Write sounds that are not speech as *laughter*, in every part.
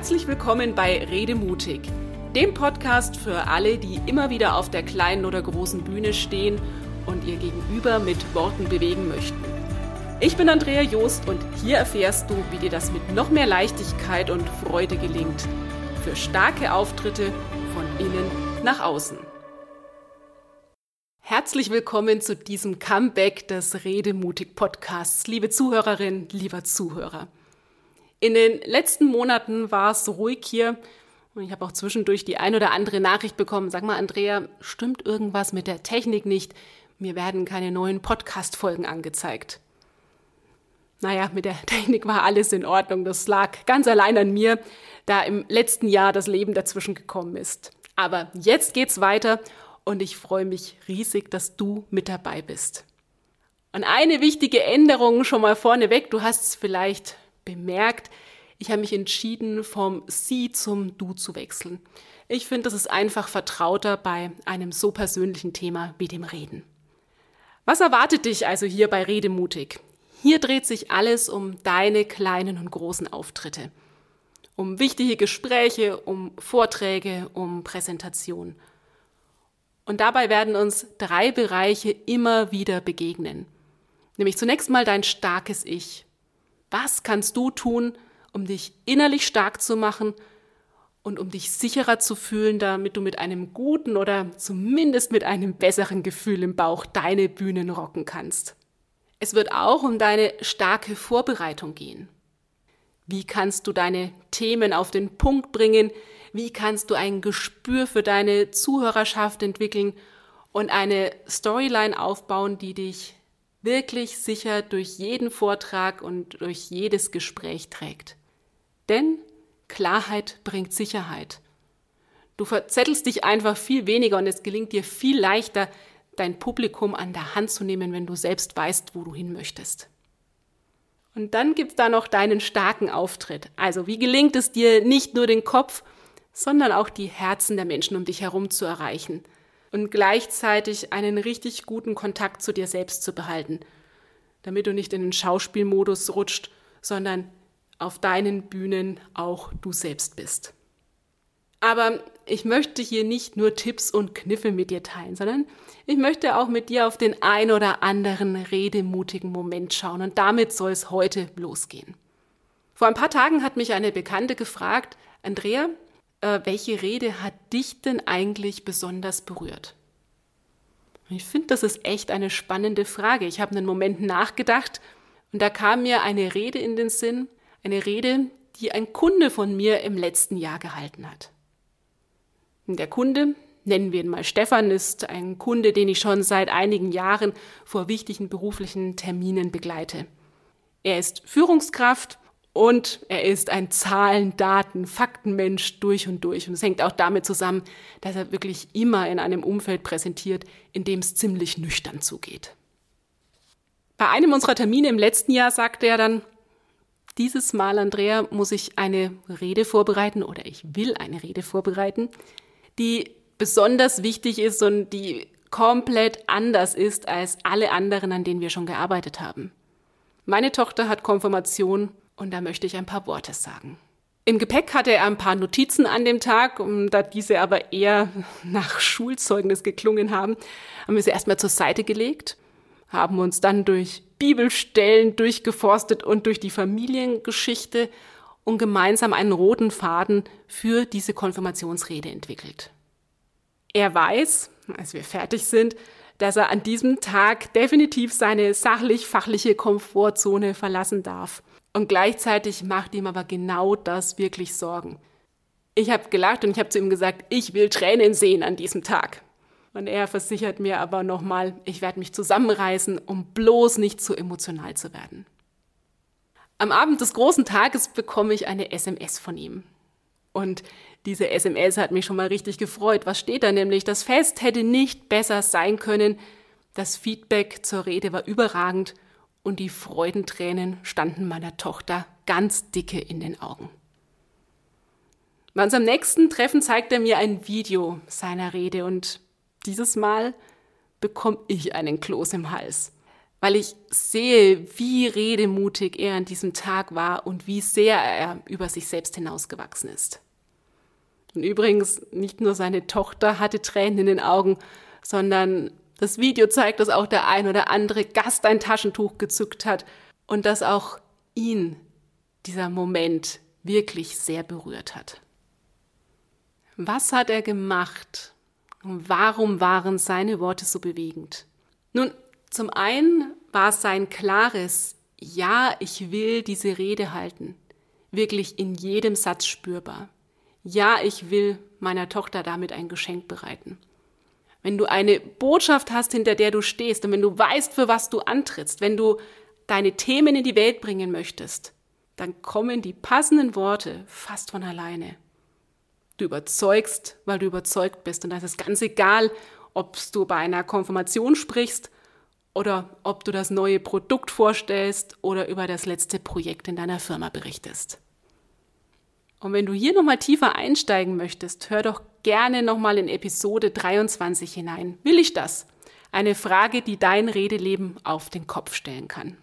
Herzlich willkommen bei Rede mutig, dem Podcast für alle, die immer wieder auf der kleinen oder großen Bühne stehen und ihr Gegenüber mit Worten bewegen möchten. Ich bin Andrea Joost und hier erfährst du, wie dir das mit noch mehr Leichtigkeit und Freude gelingt. Für starke Auftritte von innen nach außen. Herzlich willkommen zu diesem Comeback des Redemutig Podcasts, liebe Zuhörerin, lieber Zuhörer. In den letzten Monaten war es ruhig hier und ich habe auch zwischendurch die ein oder andere Nachricht bekommen. Sag mal, Andrea, stimmt irgendwas mit der Technik nicht? Mir werden keine neuen Podcast-Folgen angezeigt. Naja, mit der *laughs* Technik war alles in Ordnung. Das lag ganz allein an mir, da im letzten Jahr das Leben dazwischen gekommen ist. Aber jetzt geht's weiter und ich freue mich riesig, dass du mit dabei bist. Und eine wichtige Änderung schon mal vorneweg, du hast es vielleicht bemerkt, ich habe mich entschieden, vom Sie zum Du zu wechseln. Ich finde, das ist einfach vertrauter bei einem so persönlichen Thema wie dem Reden. Was erwartet dich also hier bei Redemutig? Hier dreht sich alles um deine kleinen und großen Auftritte. Um wichtige Gespräche, um Vorträge, um Präsentationen. Und dabei werden uns drei Bereiche immer wieder begegnen. Nämlich zunächst mal dein starkes Ich, was kannst du tun, um dich innerlich stark zu machen und um dich sicherer zu fühlen, damit du mit einem guten oder zumindest mit einem besseren Gefühl im Bauch deine Bühnen rocken kannst? Es wird auch um deine starke Vorbereitung gehen. Wie kannst du deine Themen auf den Punkt bringen? Wie kannst du ein Gespür für deine Zuhörerschaft entwickeln und eine Storyline aufbauen, die dich wirklich sicher durch jeden Vortrag und durch jedes Gespräch trägt. Denn Klarheit bringt Sicherheit. Du verzettelst dich einfach viel weniger und es gelingt dir viel leichter, dein Publikum an der Hand zu nehmen, wenn du selbst weißt, wo du hin möchtest. Und dann gibt's da noch deinen starken Auftritt. Also wie gelingt es dir, nicht nur den Kopf, sondern auch die Herzen der Menschen um dich herum zu erreichen – und gleichzeitig einen richtig guten Kontakt zu dir selbst zu behalten, damit du nicht in den Schauspielmodus rutscht, sondern auf deinen Bühnen auch du selbst bist. Aber ich möchte hier nicht nur Tipps und Kniffe mit dir teilen, sondern ich möchte auch mit dir auf den ein oder anderen redemutigen Moment schauen und damit soll es heute losgehen. Vor ein paar Tagen hat mich eine Bekannte gefragt, Andrea, äh, welche Rede hat dich denn eigentlich besonders berührt? Ich finde, das ist echt eine spannende Frage. Ich habe einen Moment nachgedacht und da kam mir eine Rede in den Sinn, eine Rede, die ein Kunde von mir im letzten Jahr gehalten hat. Der Kunde, nennen wir ihn mal Stefan, ist ein Kunde, den ich schon seit einigen Jahren vor wichtigen beruflichen Terminen begleite. Er ist Führungskraft und er ist ein Zahlen, Daten, Faktenmensch durch und durch. Und es hängt auch damit zusammen, dass er wirklich immer in einem Umfeld präsentiert, in dem es ziemlich nüchtern zugeht. Bei einem unserer Termine im letzten Jahr sagte er dann, dieses Mal, Andrea, muss ich eine Rede vorbereiten oder ich will eine Rede vorbereiten, die besonders wichtig ist und die komplett anders ist als alle anderen, an denen wir schon gearbeitet haben. Meine Tochter hat Konfirmation und da möchte ich ein paar Worte sagen. Im Gepäck hatte er ein paar Notizen an dem Tag, und da diese aber eher *laughs* nach Schulzeugnis geklungen haben, haben wir sie erstmal zur Seite gelegt, haben uns dann durch Bibelstellen durchgeforstet und durch die Familiengeschichte und gemeinsam einen roten Faden für diese Konfirmationsrede entwickelt. Er weiß, als wir fertig sind, dass er an diesem Tag definitiv seine sachlich-fachliche Komfortzone verlassen darf und gleichzeitig macht ihm aber genau das wirklich Sorgen. Ich habe gelacht und ich habe zu ihm gesagt, ich will Tränen sehen an diesem Tag. Und er versichert mir aber nochmal, ich werde mich zusammenreißen, um bloß nicht zu emotional zu werden. Am Abend des großen Tages bekomme ich eine SMS von ihm. Und diese SMS hat mich schon mal richtig gefreut. Was steht da nämlich? Das Fest hätte nicht besser sein können. Das Feedback zur Rede war überragend und die Freudentränen standen meiner Tochter ganz dicke in den Augen. Bei unserem nächsten Treffen zeigt er mir ein Video seiner Rede und dieses Mal bekomme ich einen Kloß im Hals. weil ich sehe, wie redemutig er an diesem Tag war und wie sehr er über sich selbst hinausgewachsen ist. Und übrigens, nicht nur seine Tochter hatte Tränen in den Augen, sondern das Video zeigt, dass auch der ein oder andere Gast ein Taschentuch gezückt hat und dass auch ihn dieser Moment wirklich sehr berührt hat. Was hat er gemacht und warum waren seine Worte so bewegend? Nun, zum einen war es sein klares Ja, ich will diese Rede halten, wirklich in jedem Satz spürbar. Ja, ich will meiner Tochter damit ein Geschenk bereiten. Wenn du eine Botschaft hast, hinter der du stehst und wenn du weißt, für was du antrittst, wenn du deine Themen in die Welt bringen möchtest, dann kommen die passenden Worte fast von alleine. Du überzeugst, weil du überzeugt bist. Und das ist ganz egal, ob du bei einer Konfirmation sprichst oder ob du das neue Produkt vorstellst oder über das letzte Projekt in deiner Firma berichtest. Und wenn du hier nochmal tiefer einsteigen möchtest, hör doch gerne nochmal in Episode 23 hinein. Will ich das? Eine Frage, die dein Redeleben auf den Kopf stellen kann.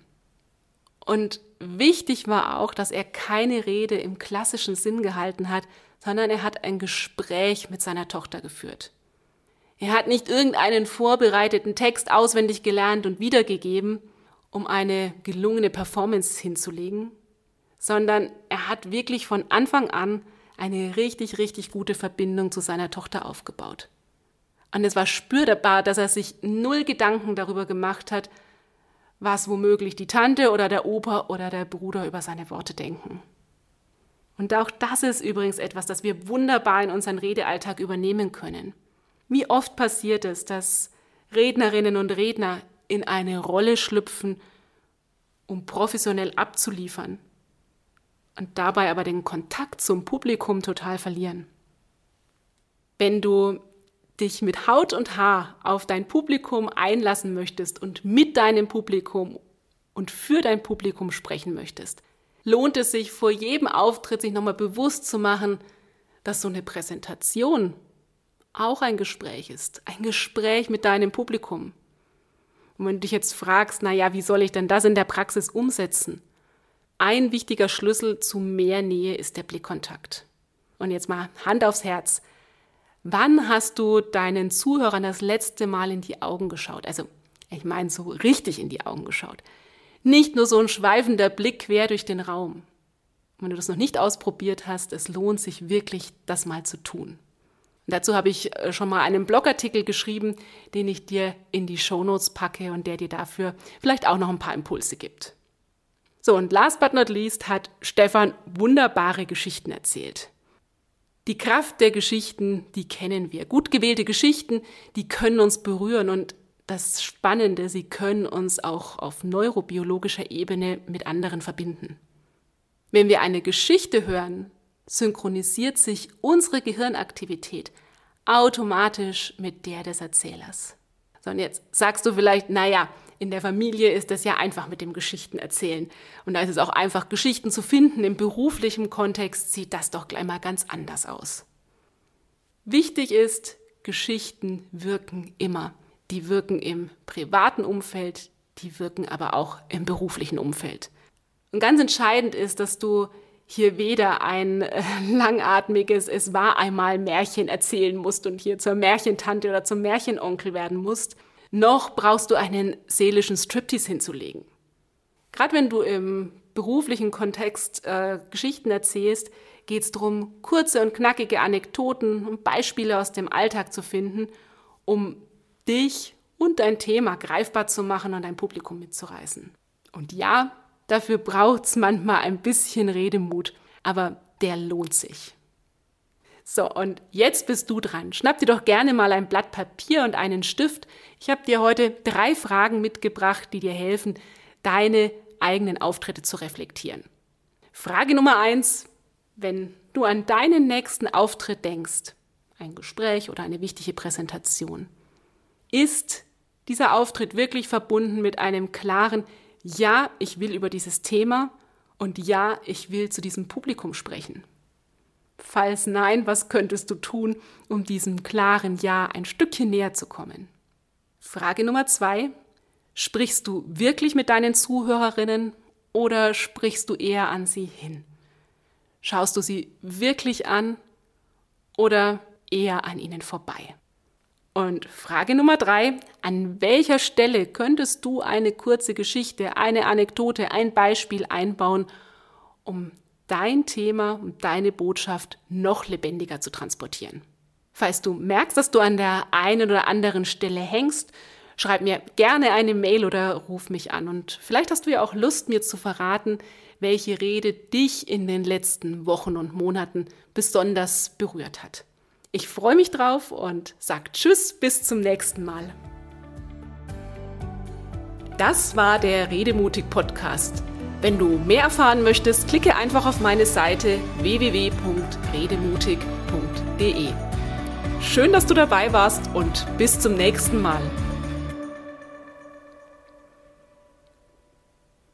Und wichtig war auch, dass er keine Rede im klassischen Sinn gehalten hat, sondern er hat ein Gespräch mit seiner Tochter geführt. Er hat nicht irgendeinen vorbereiteten Text auswendig gelernt und wiedergegeben, um eine gelungene Performance hinzulegen, sondern er hat wirklich von Anfang an eine richtig, richtig gute Verbindung zu seiner Tochter aufgebaut. Und es war spürbar, dass er sich null Gedanken darüber gemacht hat, was womöglich die Tante oder der Opa oder der Bruder über seine Worte denken. Und auch das ist übrigens etwas, das wir wunderbar in unseren Redealltag übernehmen können. Wie oft passiert es, dass Rednerinnen und Redner in eine Rolle schlüpfen, um professionell abzuliefern und dabei aber den Kontakt zum Publikum total verlieren. Wenn du dich mit Haut und Haar auf dein Publikum einlassen möchtest und mit deinem Publikum und für dein Publikum sprechen möchtest, lohnt es sich vor jedem Auftritt sich nochmal bewusst zu machen, dass so eine Präsentation auch ein Gespräch ist, ein Gespräch mit deinem Publikum. Und wenn du dich jetzt fragst, na ja, wie soll ich denn das in der Praxis umsetzen? Ein wichtiger Schlüssel zu mehr Nähe ist der Blickkontakt. Und jetzt mal Hand aufs Herz. Wann hast du deinen Zuhörern das letzte Mal in die Augen geschaut? Also, ich meine, so richtig in die Augen geschaut. Nicht nur so ein schweifender Blick quer durch den Raum. wenn du das noch nicht ausprobiert hast, es lohnt sich wirklich, das mal zu tun. Dazu habe ich äh, schon mal einen Blogartikel geschrieben, den ich dir in die Shownotes packe und der dir dafür vielleicht auch noch ein paar Impulse gibt. So, und last but not least hat Stefan wunderbare Geschichten erzählt. Die Kraft der Geschichten, die kennen wir. Gut gewählte Geschichten, die können uns berühren und das Spannende, sie können uns auch auf neurobiologischer Ebene mit anderen verbinden. Wenn wir eine Geschichte hören, synchronisiert sich unsere Gehirnaktivität automatisch mit der des Erzählers. So, und jetzt sagst du vielleicht, naja, in der Familie ist es ja einfach mit dem Geschichten erzählen. Und da ist es auch einfach, Geschichten zu finden. Im beruflichen Kontext sieht das doch gleich mal ganz anders aus. Wichtig ist, Geschichten wirken immer. Die wirken im privaten Umfeld, die wirken aber auch im beruflichen Umfeld. Und ganz entscheidend ist, dass du hier weder ein äh, langatmiges Es war einmal Märchen erzählen musst und hier zur Märchentante oder zum Märchenonkel werden musst, noch brauchst du einen seelischen Striptease hinzulegen. Gerade wenn du im beruflichen Kontext äh, Geschichten erzählst, geht es darum, kurze und knackige Anekdoten und Beispiele aus dem Alltag zu finden, um dich und dein Thema greifbar zu machen und dein Publikum mitzureißen. Und ja, dafür braucht es manchmal ein bisschen Redemut, aber der lohnt sich. So, und jetzt bist du dran. Schnapp dir doch gerne mal ein Blatt Papier und einen Stift. Ich habe dir heute drei Fragen mitgebracht, die dir helfen, deine eigenen Auftritte zu reflektieren. Frage Nummer eins, wenn du an deinen nächsten Auftritt denkst, ein Gespräch oder eine wichtige Präsentation, ist dieser Auftritt wirklich verbunden mit einem klaren Ja, ich will über dieses Thema und Ja, ich will zu diesem Publikum sprechen? Falls nein, was könntest du tun, um diesem klaren Ja ein Stückchen näher zu kommen? Frage Nummer zwei. Sprichst du wirklich mit deinen Zuhörerinnen oder sprichst du eher an sie hin? Schaust du sie wirklich an oder eher an ihnen vorbei? Und Frage Nummer drei, an welcher Stelle könntest du eine kurze Geschichte, eine Anekdote, ein Beispiel einbauen, um dein Thema und deine Botschaft noch lebendiger zu transportieren? Falls du merkst, dass du an der einen oder anderen Stelle hängst, schreib mir gerne eine Mail oder ruf mich an. Und vielleicht hast du ja auch Lust, mir zu verraten, welche Rede dich in den letzten Wochen und Monaten besonders berührt hat. Ich freue mich drauf und sag Tschüss, bis zum nächsten Mal. Das war der Redemutig Podcast. Wenn du mehr erfahren möchtest, klicke einfach auf meine Seite www.redemutig.de. Schön, dass du dabei warst und bis zum nächsten Mal.